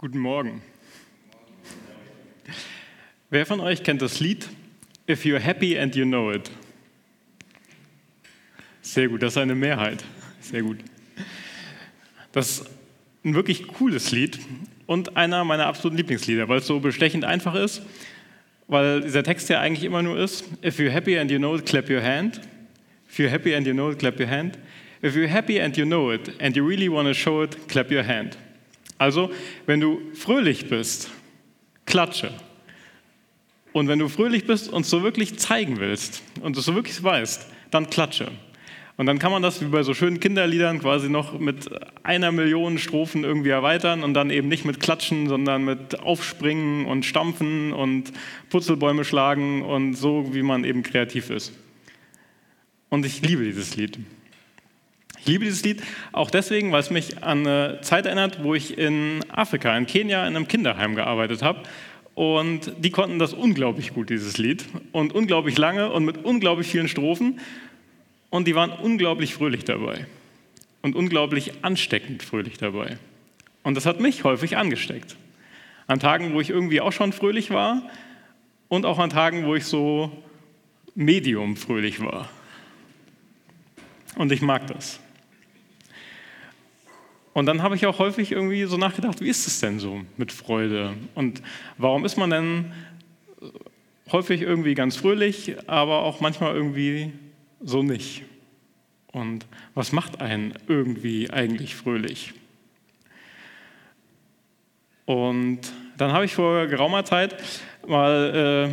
Guten Morgen. Wer von euch kennt das Lied If You're Happy and You Know It? Sehr gut, das ist eine Mehrheit. Sehr gut. Das ist ein wirklich cooles Lied und einer meiner absoluten Lieblingslieder, weil es so bestechend einfach ist, weil dieser Text ja eigentlich immer nur ist, If you're happy and you know it, clap your hand. If you're happy and you know it, clap your hand. If you're happy and you know it and you really want to show it, clap your hand. Also, wenn du fröhlich bist, klatsche. Und wenn du fröhlich bist und es so wirklich zeigen willst und es so wirklich weißt, dann klatsche. Und dann kann man das wie bei so schönen Kinderliedern quasi noch mit einer Million Strophen irgendwie erweitern und dann eben nicht mit Klatschen, sondern mit Aufspringen und Stampfen und Putzelbäume schlagen und so, wie man eben kreativ ist. Und ich liebe dieses Lied. Ich liebe dieses Lied auch deswegen, weil es mich an eine Zeit erinnert, wo ich in Afrika, in Kenia, in einem Kinderheim gearbeitet habe. Und die konnten das unglaublich gut, dieses Lied. Und unglaublich lange und mit unglaublich vielen Strophen. Und die waren unglaublich fröhlich dabei. Und unglaublich ansteckend fröhlich dabei. Und das hat mich häufig angesteckt. An Tagen, wo ich irgendwie auch schon fröhlich war. Und auch an Tagen, wo ich so medium fröhlich war. Und ich mag das. Und dann habe ich auch häufig irgendwie so nachgedacht, wie ist es denn so mit Freude? Und warum ist man denn häufig irgendwie ganz fröhlich, aber auch manchmal irgendwie so nicht? Und was macht einen irgendwie eigentlich fröhlich? Und dann habe ich vor geraumer Zeit mal,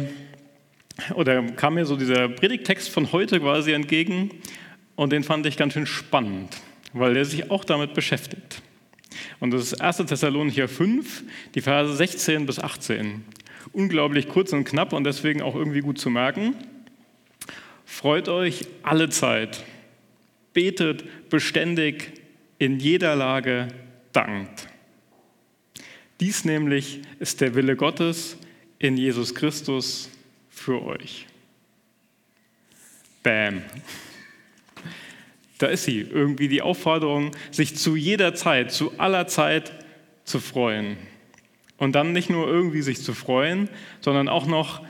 äh, oder kam mir so dieser Predigtext von heute quasi entgegen und den fand ich ganz schön spannend weil er sich auch damit beschäftigt. Und das ist 1. Thessalonicher 5, die Verse 16 bis 18. Unglaublich kurz und knapp und deswegen auch irgendwie gut zu merken. Freut euch alle Zeit, betet beständig, in jeder Lage dankt. Dies nämlich ist der Wille Gottes in Jesus Christus für euch. Bam. Da ist sie, irgendwie die Aufforderung, sich zu jeder Zeit, zu aller Zeit zu freuen. Und dann nicht nur irgendwie sich zu freuen, sondern auch noch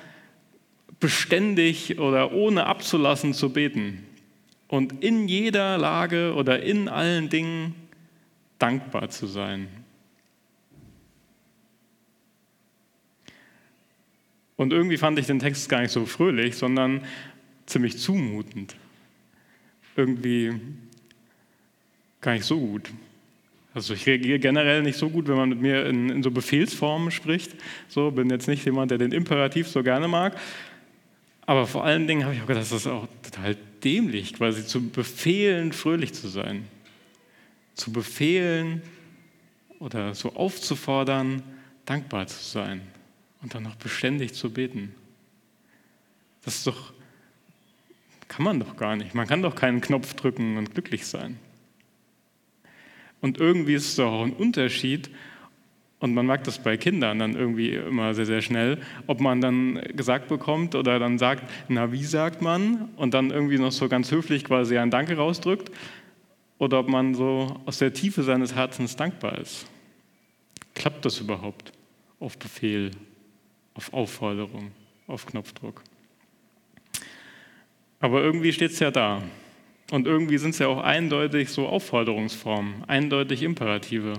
beständig oder ohne abzulassen zu beten. Und in jeder Lage oder in allen Dingen dankbar zu sein. Und irgendwie fand ich den Text gar nicht so fröhlich, sondern ziemlich zumutend irgendwie gar nicht so gut. Also ich reagiere generell nicht so gut, wenn man mit mir in, in, so Befehlsformen spricht. So bin jetzt nicht jemand, der den Imperativ so gerne mag. Aber vor allen Dingen habe ich auch gedacht, das ist auch total dämlich, quasi zu befehlen, fröhlich zu sein. Zu befehlen oder so aufzufordern, dankbar zu sein und dann noch beständig zu beten. Das ist doch kann man doch gar nicht. Man kann doch keinen Knopf drücken und glücklich sein. Und irgendwie ist es doch auch ein Unterschied, und man merkt das bei Kindern dann irgendwie immer sehr, sehr schnell, ob man dann gesagt bekommt oder dann sagt, na, wie sagt man? Und dann irgendwie noch so ganz höflich quasi ein Danke rausdrückt. Oder ob man so aus der Tiefe seines Herzens dankbar ist. Klappt das überhaupt? Auf Befehl, auf Aufforderung, auf Knopfdruck? Aber irgendwie steht es ja da. Und irgendwie sind es ja auch eindeutig so Aufforderungsformen, eindeutig Imperative.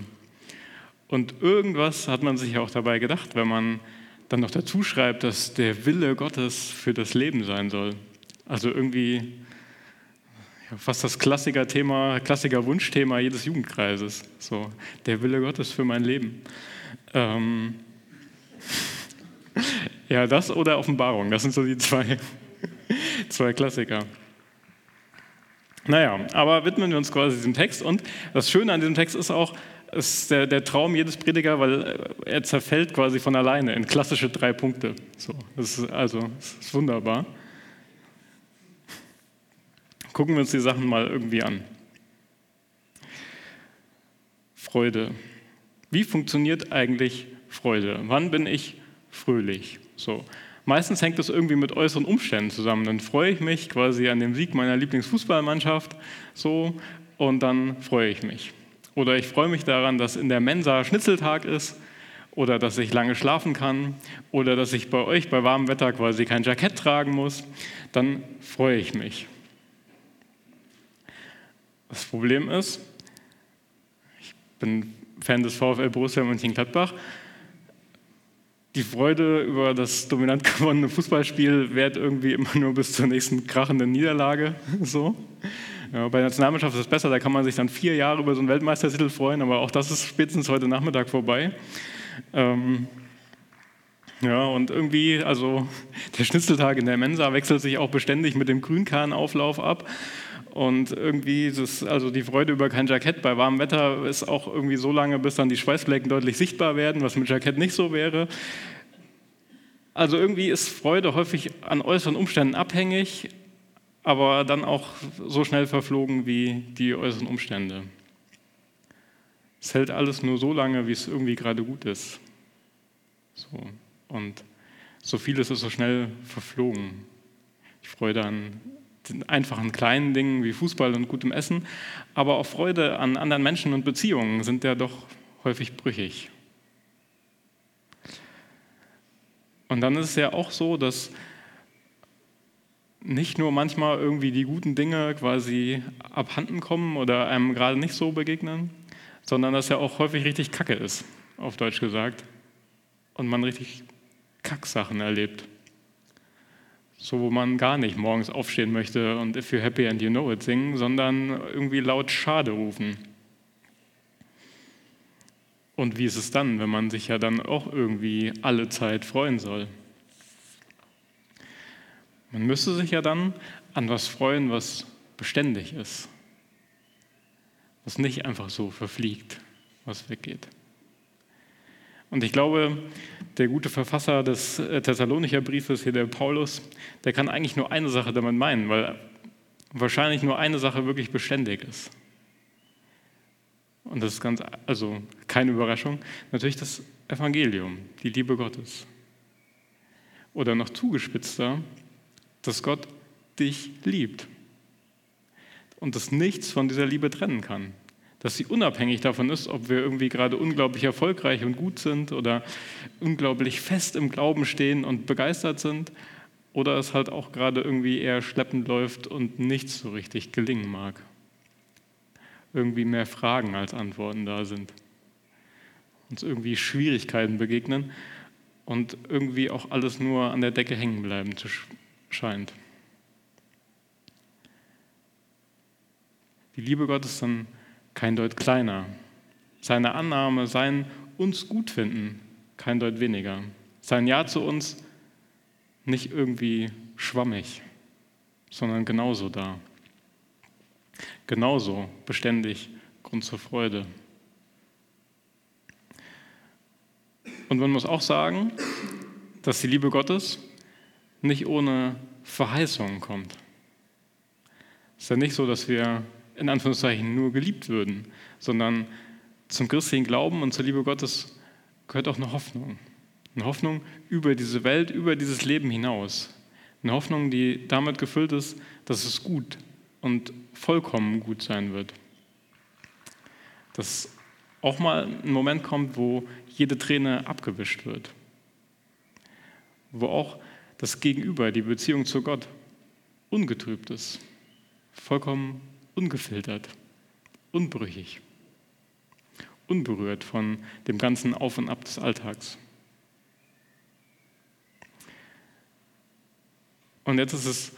Und irgendwas hat man sich auch dabei gedacht, wenn man dann noch dazu schreibt, dass der Wille Gottes für das Leben sein soll. Also irgendwie ja, fast das Klassiker-Thema, Klassiker-Wunschthema jedes Jugendkreises. So, der Wille Gottes für mein Leben. Ähm, ja, das oder Offenbarung, das sind so die zwei Zwei Klassiker. Naja, aber widmen wir uns quasi diesem Text. Und das Schöne an diesem Text ist auch, ist der, der Traum jedes Prediger, weil äh, er zerfällt quasi von alleine in klassische drei Punkte. So, das ist, also, das ist wunderbar. Gucken wir uns die Sachen mal irgendwie an. Freude. Wie funktioniert eigentlich Freude? Wann bin ich fröhlich? So. Meistens hängt das irgendwie mit äußeren Umständen zusammen. Dann freue ich mich quasi an dem Sieg meiner Lieblingsfußballmannschaft so und dann freue ich mich. Oder ich freue mich daran, dass in der Mensa Schnitzeltag ist oder dass ich lange schlafen kann oder dass ich bei euch bei warmem Wetter quasi kein Jackett tragen muss, dann freue ich mich. Das Problem ist, ich bin Fan des VfL Borussia Mönchengladbach, die Freude über das dominant gewonnene Fußballspiel währt irgendwie immer nur bis zur nächsten krachenden Niederlage. So. Ja, bei der Nationalmannschaft ist es besser, da kann man sich dann vier Jahre über so einen Weltmeistertitel freuen, aber auch das ist spätestens heute Nachmittag vorbei. Ähm, ja, und irgendwie, also der Schnitzeltag in der Mensa wechselt sich auch beständig mit dem Grünkarnauflauf ab. Und irgendwie es, also die Freude über kein Jackett bei warmem Wetter ist auch irgendwie so lange, bis dann die Schweißflecken deutlich sichtbar werden, was mit Jackett nicht so wäre. Also irgendwie ist Freude häufig an äußeren Umständen abhängig, aber dann auch so schnell verflogen wie die äußeren Umstände. Es hält alles nur so lange, wie es irgendwie gerade gut ist. So. Und so vieles ist so schnell verflogen. Ich Freude an den einfachen kleinen Dingen wie Fußball und gutem Essen, aber auch Freude an anderen Menschen und Beziehungen sind ja doch häufig brüchig. Und dann ist es ja auch so, dass nicht nur manchmal irgendwie die guten Dinge quasi abhanden kommen oder einem gerade nicht so begegnen, sondern dass ja auch häufig richtig Kacke ist, auf Deutsch gesagt, und man richtig Kacksachen erlebt. So, wo man gar nicht morgens aufstehen möchte und If you're happy and you know it singen, sondern irgendwie laut Schade rufen. Und wie ist es dann, wenn man sich ja dann auch irgendwie alle Zeit freuen soll? Man müsste sich ja dann an was freuen, was beständig ist, was nicht einfach so verfliegt, was weggeht. Und ich glaube, der gute Verfasser des äh, Thessalonicher Briefes, hier der Paulus, der kann eigentlich nur eine Sache damit meinen, weil wahrscheinlich nur eine Sache wirklich beständig ist. Und das ist ganz, also keine Überraschung, natürlich das Evangelium, die Liebe Gottes. Oder noch zugespitzter, dass Gott dich liebt und dass nichts von dieser Liebe trennen kann dass sie unabhängig davon ist, ob wir irgendwie gerade unglaublich erfolgreich und gut sind oder unglaublich fest im Glauben stehen und begeistert sind oder es halt auch gerade irgendwie eher schleppend läuft und nichts so richtig gelingen mag. Irgendwie mehr Fragen als Antworten da sind. Uns irgendwie Schwierigkeiten begegnen und irgendwie auch alles nur an der Decke hängen bleiben zu scheint. Die Liebe Gottes dann kein Deut kleiner. Seine Annahme, sein uns gut finden, kein Deut weniger. Sein Ja zu uns nicht irgendwie schwammig, sondern genauso da. Genauso beständig Grund zur Freude. Und man muss auch sagen, dass die Liebe Gottes nicht ohne Verheißung kommt. Es ist ja nicht so, dass wir in Anführungszeichen nur geliebt würden, sondern zum christlichen Glauben und zur Liebe Gottes gehört auch eine Hoffnung. Eine Hoffnung über diese Welt, über dieses Leben hinaus. Eine Hoffnung, die damit gefüllt ist, dass es gut und vollkommen gut sein wird. Dass auch mal ein Moment kommt, wo jede Träne abgewischt wird. Wo auch das Gegenüber, die Beziehung zu Gott, ungetrübt ist. Vollkommen ungefiltert, unbrüchig, unberührt von dem ganzen Auf und Ab des Alltags. Und jetzt ist es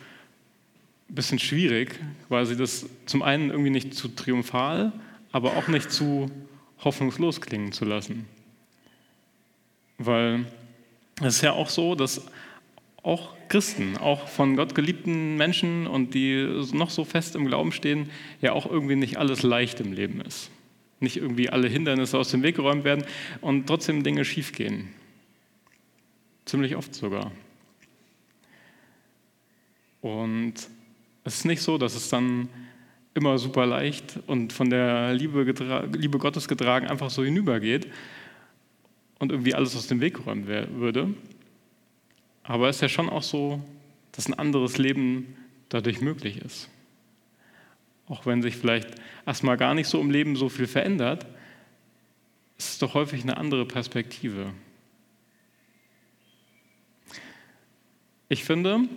ein bisschen schwierig, quasi das zum einen irgendwie nicht zu triumphal, aber auch nicht zu hoffnungslos klingen zu lassen. Weil es ist ja auch so, dass auch Christen, auch von Gott geliebten Menschen und die noch so fest im Glauben stehen, ja auch irgendwie nicht alles leicht im Leben ist. Nicht irgendwie alle Hindernisse aus dem Weg geräumt werden und trotzdem Dinge schiefgehen. Ziemlich oft sogar. Und es ist nicht so, dass es dann immer super leicht und von der Liebe, Liebe Gottes getragen einfach so hinübergeht und irgendwie alles aus dem Weg geräumt würde, aber es ist ja schon auch so, dass ein anderes Leben dadurch möglich ist. Auch wenn sich vielleicht erstmal gar nicht so im Leben so viel verändert, es ist doch häufig eine andere Perspektive. Ich finde,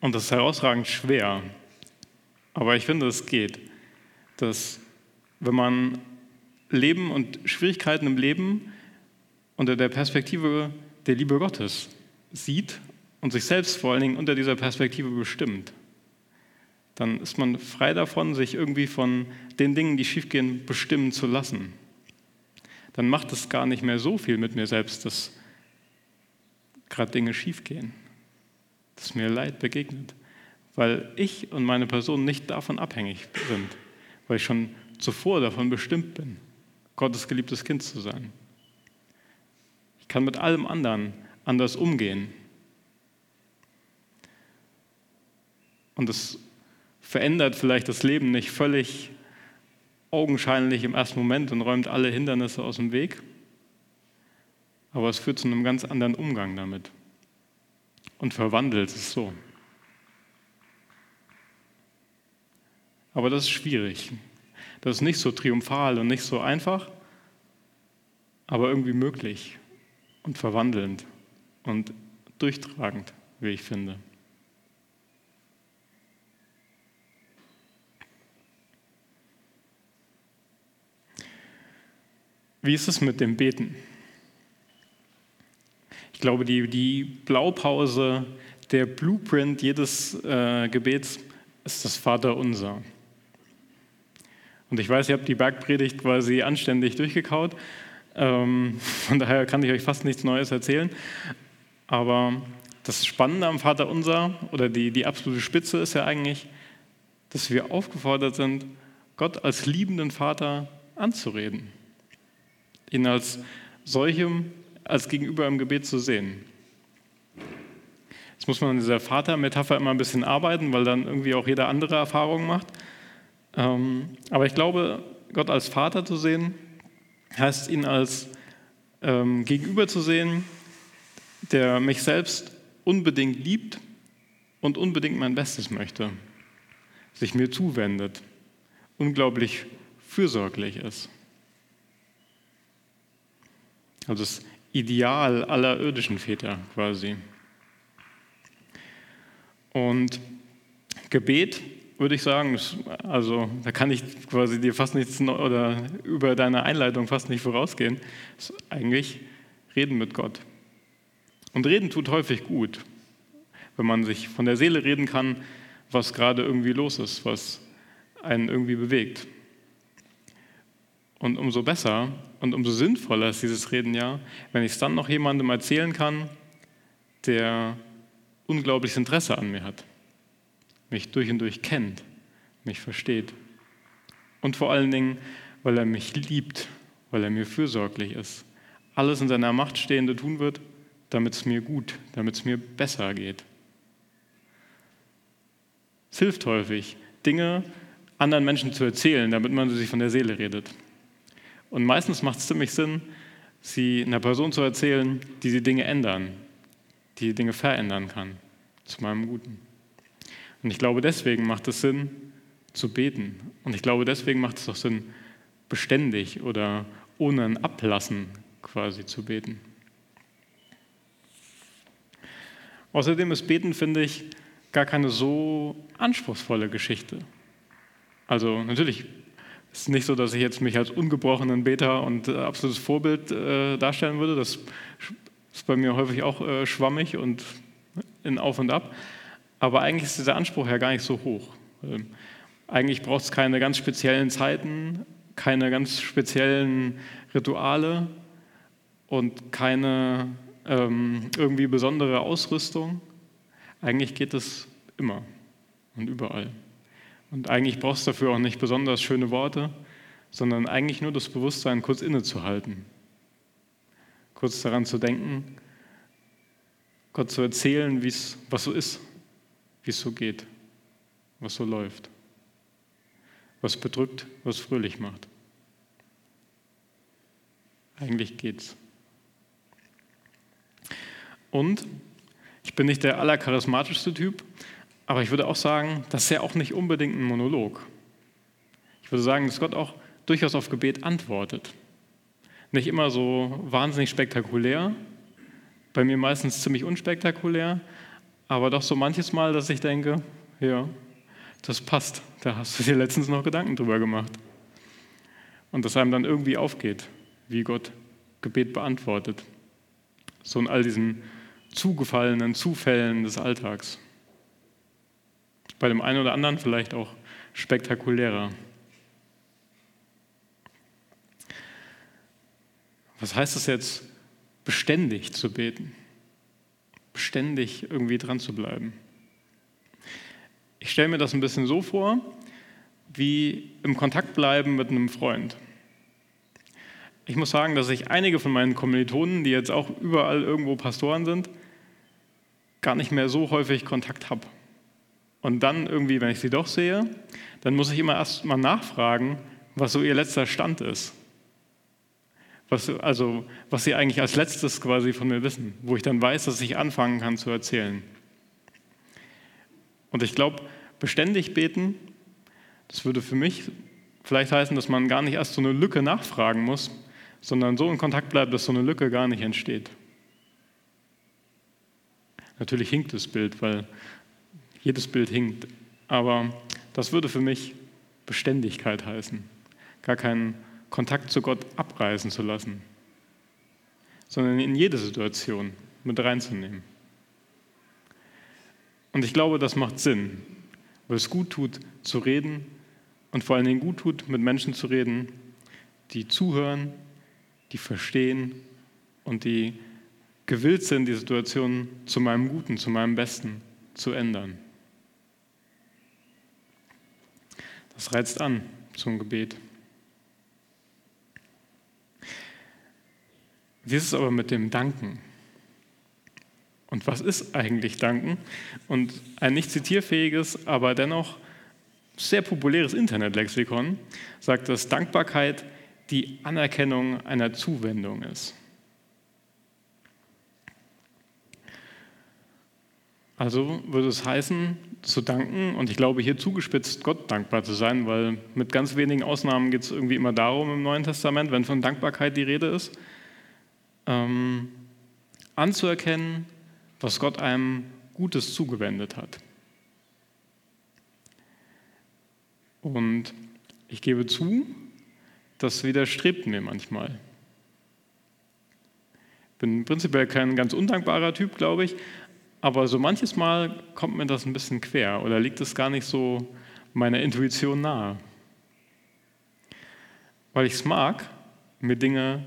und das ist herausragend schwer, aber ich finde, es geht, dass wenn man Leben und Schwierigkeiten im Leben unter der Perspektive der Liebe Gottes sieht und sich selbst vor allen Dingen unter dieser Perspektive bestimmt, dann ist man frei davon, sich irgendwie von den Dingen, die schiefgehen, bestimmen zu lassen. Dann macht es gar nicht mehr so viel mit mir selbst, dass gerade Dinge schiefgehen, dass mir Leid begegnet, weil ich und meine Person nicht davon abhängig sind, weil ich schon zuvor davon bestimmt bin, Gottes geliebtes Kind zu sein. Ich kann mit allem anderen anders umgehen. Und das verändert vielleicht das Leben nicht völlig augenscheinlich im ersten Moment und räumt alle Hindernisse aus dem Weg, aber es führt zu einem ganz anderen Umgang damit und verwandelt es so. Aber das ist schwierig. Das ist nicht so triumphal und nicht so einfach, aber irgendwie möglich und verwandelnd und durchtragend, wie ich finde. Wie ist es mit dem Beten? Ich glaube, die, die Blaupause, der Blueprint jedes äh, Gebets ist das Vaterunser. Und ich weiß, ihr habt die Bergpredigt quasi anständig durchgekaut. Ähm, von daher kann ich euch fast nichts Neues erzählen. Aber das Spannende am Vaterunser oder die, die absolute Spitze ist ja eigentlich, dass wir aufgefordert sind, Gott als liebenden Vater anzureden ihn als solchem, als Gegenüber im Gebet zu sehen. Jetzt muss man an dieser Vater-Metapher immer ein bisschen arbeiten, weil dann irgendwie auch jeder andere Erfahrungen macht. Ähm, aber ich glaube, Gott als Vater zu sehen, heißt ihn als ähm, Gegenüber zu sehen, der mich selbst unbedingt liebt und unbedingt mein Bestes möchte, sich mir zuwendet, unglaublich fürsorglich ist. Also das Ideal aller irdischen Väter quasi. Und Gebet, würde ich sagen, also da kann ich quasi dir fast nichts oder über deine Einleitung fast nicht vorausgehen, ist eigentlich reden mit Gott. Und reden tut häufig gut, wenn man sich von der Seele reden kann, was gerade irgendwie los ist, was einen irgendwie bewegt. Und umso besser und umso sinnvoller ist dieses Reden ja, wenn ich es dann noch jemandem erzählen kann, der unglaubliches Interesse an mir hat, mich durch und durch kennt, mich versteht. Und vor allen Dingen, weil er mich liebt, weil er mir fürsorglich ist. Alles in seiner Macht Stehende tun wird, damit es mir gut, damit es mir besser geht. Es hilft häufig, Dinge anderen Menschen zu erzählen, damit man sie sich von der Seele redet. Und meistens macht es ziemlich Sinn, sie einer Person zu erzählen, die die Dinge ändern, die die Dinge verändern kann, zu meinem Guten. Und ich glaube, deswegen macht es Sinn, zu beten. Und ich glaube, deswegen macht es auch Sinn, beständig oder ohne ein Ablassen quasi zu beten. Außerdem ist Beten, finde ich, gar keine so anspruchsvolle Geschichte. Also natürlich ist nicht so, dass ich jetzt mich als ungebrochenen Beter und äh, absolutes Vorbild äh, darstellen würde. Das ist bei mir häufig auch äh, schwammig und in Auf und Ab. Aber eigentlich ist dieser Anspruch ja gar nicht so hoch. Ähm, eigentlich braucht es keine ganz speziellen Zeiten, keine ganz speziellen Rituale und keine ähm, irgendwie besondere Ausrüstung. Eigentlich geht es immer und überall. Und eigentlich brauchst du dafür auch nicht besonders schöne Worte, sondern eigentlich nur das Bewusstsein, kurz innezuhalten. Kurz daran zu denken, Gott zu erzählen, wie's, was so ist, wie es so geht, was so läuft, was bedrückt, was fröhlich macht. Eigentlich geht's. Und ich bin nicht der allercharismatischste Typ, aber ich würde auch sagen, das ist ja auch nicht unbedingt ein Monolog. Ich würde sagen, dass Gott auch durchaus auf Gebet antwortet. Nicht immer so wahnsinnig spektakulär, bei mir meistens ziemlich unspektakulär, aber doch so manches Mal, dass ich denke, ja, das passt, da hast du dir letztens noch Gedanken drüber gemacht. Und dass einem dann irgendwie aufgeht, wie Gott Gebet beantwortet. So in all diesen zugefallenen Zufällen des Alltags. Bei dem einen oder anderen vielleicht auch spektakulärer. Was heißt es jetzt, beständig zu beten? Beständig irgendwie dran zu bleiben. Ich stelle mir das ein bisschen so vor, wie im Kontakt bleiben mit einem Freund. Ich muss sagen, dass ich einige von meinen Kommilitonen, die jetzt auch überall irgendwo Pastoren sind, gar nicht mehr so häufig Kontakt habe. Und dann irgendwie, wenn ich sie doch sehe, dann muss ich immer erst mal nachfragen, was so ihr letzter Stand ist. Was, also, was sie eigentlich als letztes quasi von mir wissen, wo ich dann weiß, dass ich anfangen kann zu erzählen. Und ich glaube, beständig beten, das würde für mich vielleicht heißen, dass man gar nicht erst so eine Lücke nachfragen muss, sondern so in Kontakt bleibt, dass so eine Lücke gar nicht entsteht. Natürlich hinkt das Bild, weil jedes Bild hinkt. Aber das würde für mich Beständigkeit heißen. Gar keinen Kontakt zu Gott abreißen zu lassen, sondern in jede Situation mit reinzunehmen. Und ich glaube, das macht Sinn, weil es gut tut, zu reden und vor allen Dingen gut tut, mit Menschen zu reden, die zuhören, die verstehen und die gewillt sind, die Situation zu meinem Guten, zu meinem Besten zu ändern. Das reizt an zum Gebet. Wie ist es aber mit dem Danken? Und was ist eigentlich Danken? Und ein nicht zitierfähiges, aber dennoch sehr populäres Internetlexikon sagt, dass Dankbarkeit die Anerkennung einer Zuwendung ist. Also würde es heißen, zu danken und ich glaube hier zugespitzt Gott dankbar zu sein, weil mit ganz wenigen Ausnahmen geht es irgendwie immer darum im Neuen Testament, wenn von Dankbarkeit die Rede ist, ähm, anzuerkennen, was Gott einem Gutes zugewendet hat. Und ich gebe zu, das widerstrebt mir manchmal. Ich bin prinzipiell kein ganz undankbarer Typ, glaube ich, aber so manches Mal kommt mir das ein bisschen quer oder liegt es gar nicht so meiner Intuition nahe. Weil ich es mag, mir Dinge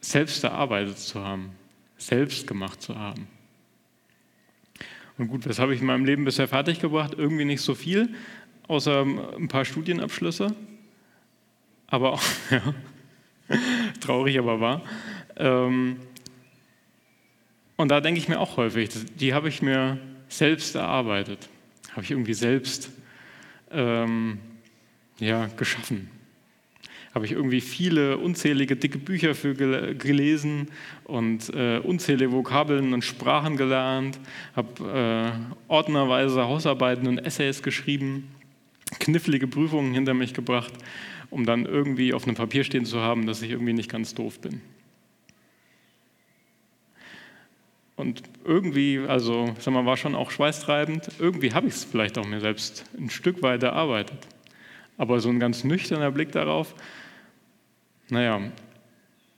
selbst erarbeitet zu haben, selbst gemacht zu haben. Und gut, was habe ich in meinem Leben bisher fertiggebracht? Irgendwie nicht so viel, außer ein paar Studienabschlüsse. Aber auch, ja, traurig, aber wahr. Ähm, und da denke ich mir auch häufig, die habe ich mir selbst erarbeitet, habe ich irgendwie selbst ähm, ja, geschaffen habe ich irgendwie viele unzählige dicke Bücher für gelesen und äh, unzählige Vokabeln und Sprachen gelernt, habe äh, ordnerweise Hausarbeiten und Essays geschrieben, knifflige Prüfungen hinter mich gebracht, um dann irgendwie auf einem Papier stehen zu haben, dass ich irgendwie nicht ganz doof bin. Und irgendwie, also sag mal, war schon auch schweißtreibend, irgendwie habe ich es vielleicht auch mir selbst ein Stück weit erarbeitet. Aber so ein ganz nüchterner Blick darauf, naja,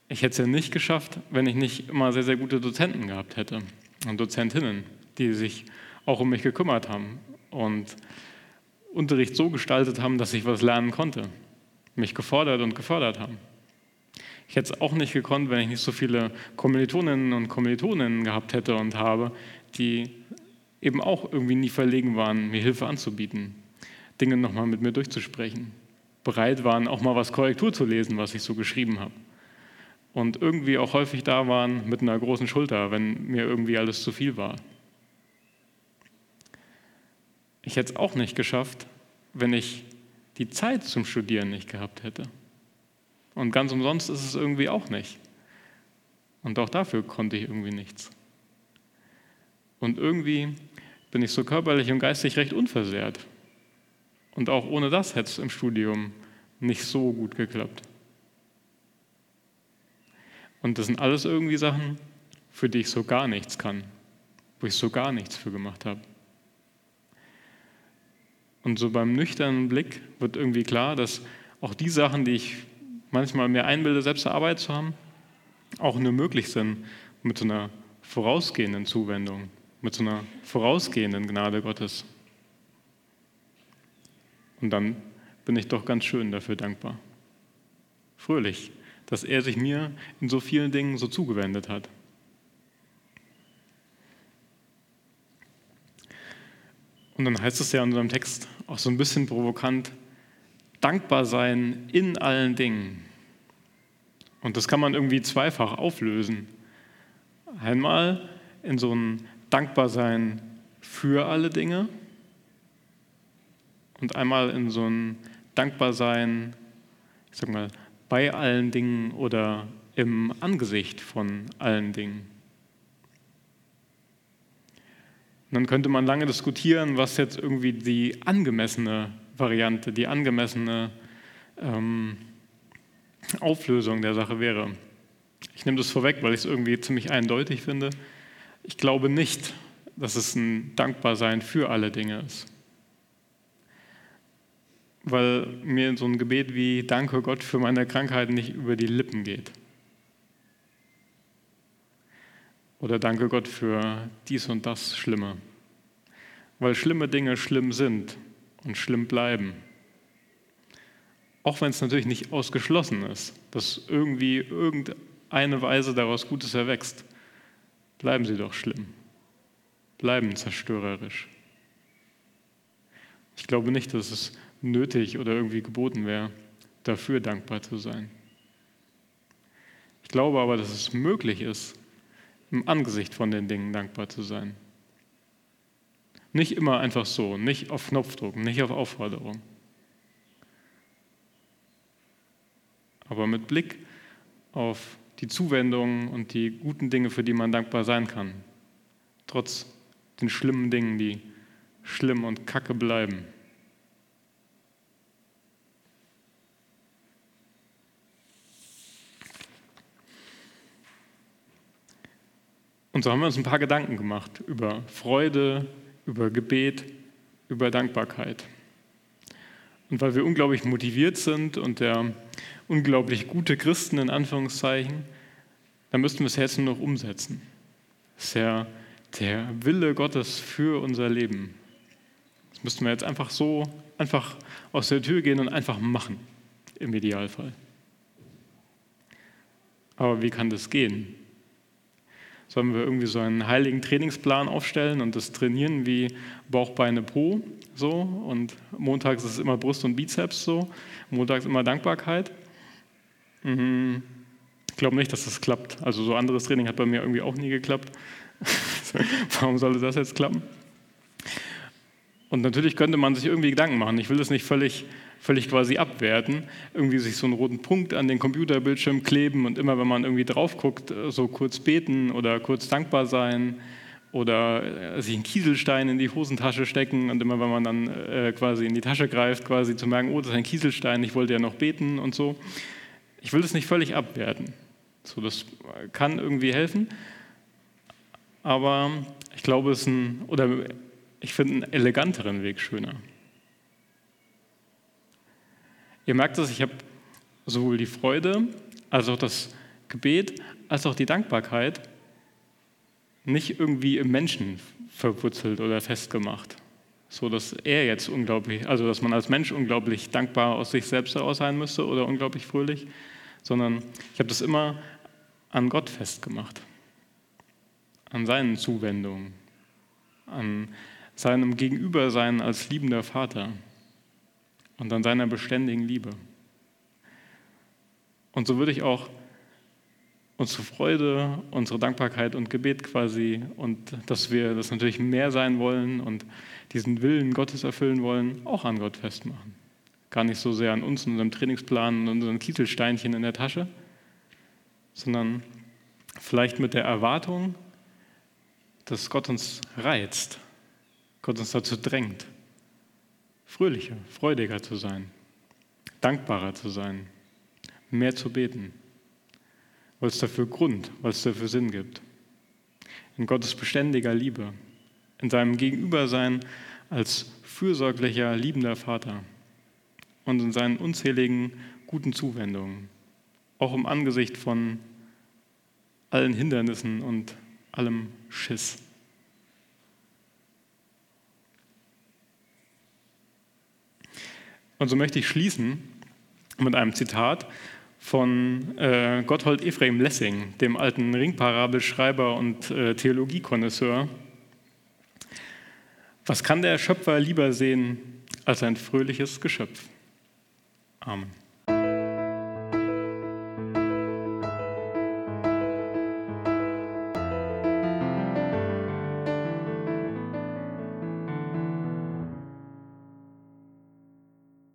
ich hätte es ja nicht geschafft, wenn ich nicht immer sehr, sehr gute Dozenten gehabt hätte und Dozentinnen, die sich auch um mich gekümmert haben und Unterricht so gestaltet haben, dass ich was lernen konnte, mich gefordert und gefördert haben. Ich hätte es auch nicht gekonnt, wenn ich nicht so viele Kommilitoninnen und Kommilitonen gehabt hätte und habe, die eben auch irgendwie nie verlegen waren, mir Hilfe anzubieten, Dinge nochmal mit mir durchzusprechen bereit waren, auch mal was Korrektur zu lesen, was ich so geschrieben habe. Und irgendwie auch häufig da waren mit einer großen Schulter, wenn mir irgendwie alles zu viel war. Ich hätte es auch nicht geschafft, wenn ich die Zeit zum Studieren nicht gehabt hätte. Und ganz umsonst ist es irgendwie auch nicht. Und auch dafür konnte ich irgendwie nichts. Und irgendwie bin ich so körperlich und geistig recht unversehrt. Und auch ohne das hätte es im Studium nicht so gut geklappt. Und das sind alles irgendwie Sachen, für die ich so gar nichts kann, wo ich so gar nichts für gemacht habe. Und so beim nüchternen Blick wird irgendwie klar, dass auch die Sachen, die ich manchmal mir einbilde, selbst Arbeit zu haben, auch nur möglich sind mit so einer vorausgehenden Zuwendung, mit so einer vorausgehenden Gnade Gottes. Und dann bin ich doch ganz schön dafür dankbar. Fröhlich, dass er sich mir in so vielen Dingen so zugewendet hat. Und dann heißt es ja in unserem Text auch so ein bisschen provokant, dankbar sein in allen Dingen. Und das kann man irgendwie zweifach auflösen. Einmal in so ein Dankbarsein für alle Dinge und einmal in so ein Dankbarsein, ich sag mal, bei allen Dingen oder im Angesicht von allen Dingen. Und dann könnte man lange diskutieren, was jetzt irgendwie die angemessene Variante, die angemessene ähm, Auflösung der Sache wäre. Ich nehme das vorweg, weil ich es irgendwie ziemlich eindeutig finde. Ich glaube nicht, dass es ein Dankbarsein für alle Dinge ist. Weil mir so ein Gebet wie Danke Gott für meine Krankheit nicht über die Lippen geht. Oder Danke Gott für dies und das Schlimme. Weil schlimme Dinge schlimm sind und schlimm bleiben. Auch wenn es natürlich nicht ausgeschlossen ist, dass irgendwie irgendeine Weise daraus Gutes erwächst, bleiben sie doch schlimm, bleiben zerstörerisch. Ich glaube nicht, dass es nötig oder irgendwie geboten wäre, dafür dankbar zu sein. Ich glaube aber, dass es möglich ist, im Angesicht von den Dingen dankbar zu sein. Nicht immer einfach so, nicht auf Knopfdruck, nicht auf Aufforderung. Aber mit Blick auf die Zuwendung und die guten Dinge, für die man dankbar sein kann, trotz den schlimmen Dingen, die schlimm und kacke bleiben. Und so haben wir uns ein paar Gedanken gemacht über Freude, über Gebet, über Dankbarkeit. Und weil wir unglaublich motiviert sind und der unglaublich gute Christen in Anführungszeichen, dann müssten wir es jetzt nur noch umsetzen. Das ist ja der Wille Gottes für unser Leben. Das müssten wir jetzt einfach so, einfach aus der Tür gehen und einfach machen, im Idealfall. Aber wie kann das gehen? Sollen wir irgendwie so einen heiligen Trainingsplan aufstellen und das trainieren wie Bauch, Beine, Po so und montags ist es immer Brust und Bizeps so, montags immer Dankbarkeit? Ich glaube nicht, dass das klappt. Also so anderes Training hat bei mir irgendwie auch nie geklappt. Warum sollte das jetzt klappen? Und natürlich könnte man sich irgendwie Gedanken machen. Ich will das nicht völlig, völlig quasi abwerten. Irgendwie sich so einen roten Punkt an den Computerbildschirm kleben und immer, wenn man irgendwie drauf guckt, so kurz beten oder kurz dankbar sein oder äh, sich einen Kieselstein in die Hosentasche stecken und immer, wenn man dann äh, quasi in die Tasche greift, quasi zu merken, oh, das ist ein Kieselstein, ich wollte ja noch beten und so. Ich will das nicht völlig abwerten. So, das kann irgendwie helfen, aber ich glaube, es ist ein, oder ich finde einen eleganteren Weg schöner. Ihr merkt es, ich habe sowohl die Freude als auch das Gebet als auch die Dankbarkeit nicht irgendwie im Menschen verwurzelt oder festgemacht, so dass er jetzt unglaublich, also dass man als Mensch unglaublich dankbar aus sich selbst heraus sein müsste oder unglaublich fröhlich, sondern ich habe das immer an Gott festgemacht, an seinen Zuwendungen, an seinem Gegenübersein als liebender Vater und an seiner beständigen Liebe. Und so würde ich auch unsere Freude, unsere Dankbarkeit und Gebet quasi und dass wir das natürlich mehr sein wollen und diesen Willen Gottes erfüllen wollen, auch an Gott festmachen. Gar nicht so sehr an uns, unserem Trainingsplan und unseren Kieselsteinchen in der Tasche, sondern vielleicht mit der Erwartung, dass Gott uns reizt, Gott uns dazu drängt, fröhlicher, freudiger zu sein, dankbarer zu sein, mehr zu beten, weil es dafür Grund, weil es dafür Sinn gibt. In Gottes beständiger Liebe, in seinem Gegenübersein als fürsorglicher, liebender Vater und in seinen unzähligen guten Zuwendungen, auch im Angesicht von allen Hindernissen und allem Schiss. Und so möchte ich schließen mit einem Zitat von äh, Gotthold Ephraim Lessing, dem alten Ringparabelschreiber und äh, Theologiekonnoisseur. Was kann der Schöpfer lieber sehen als ein fröhliches Geschöpf? Amen.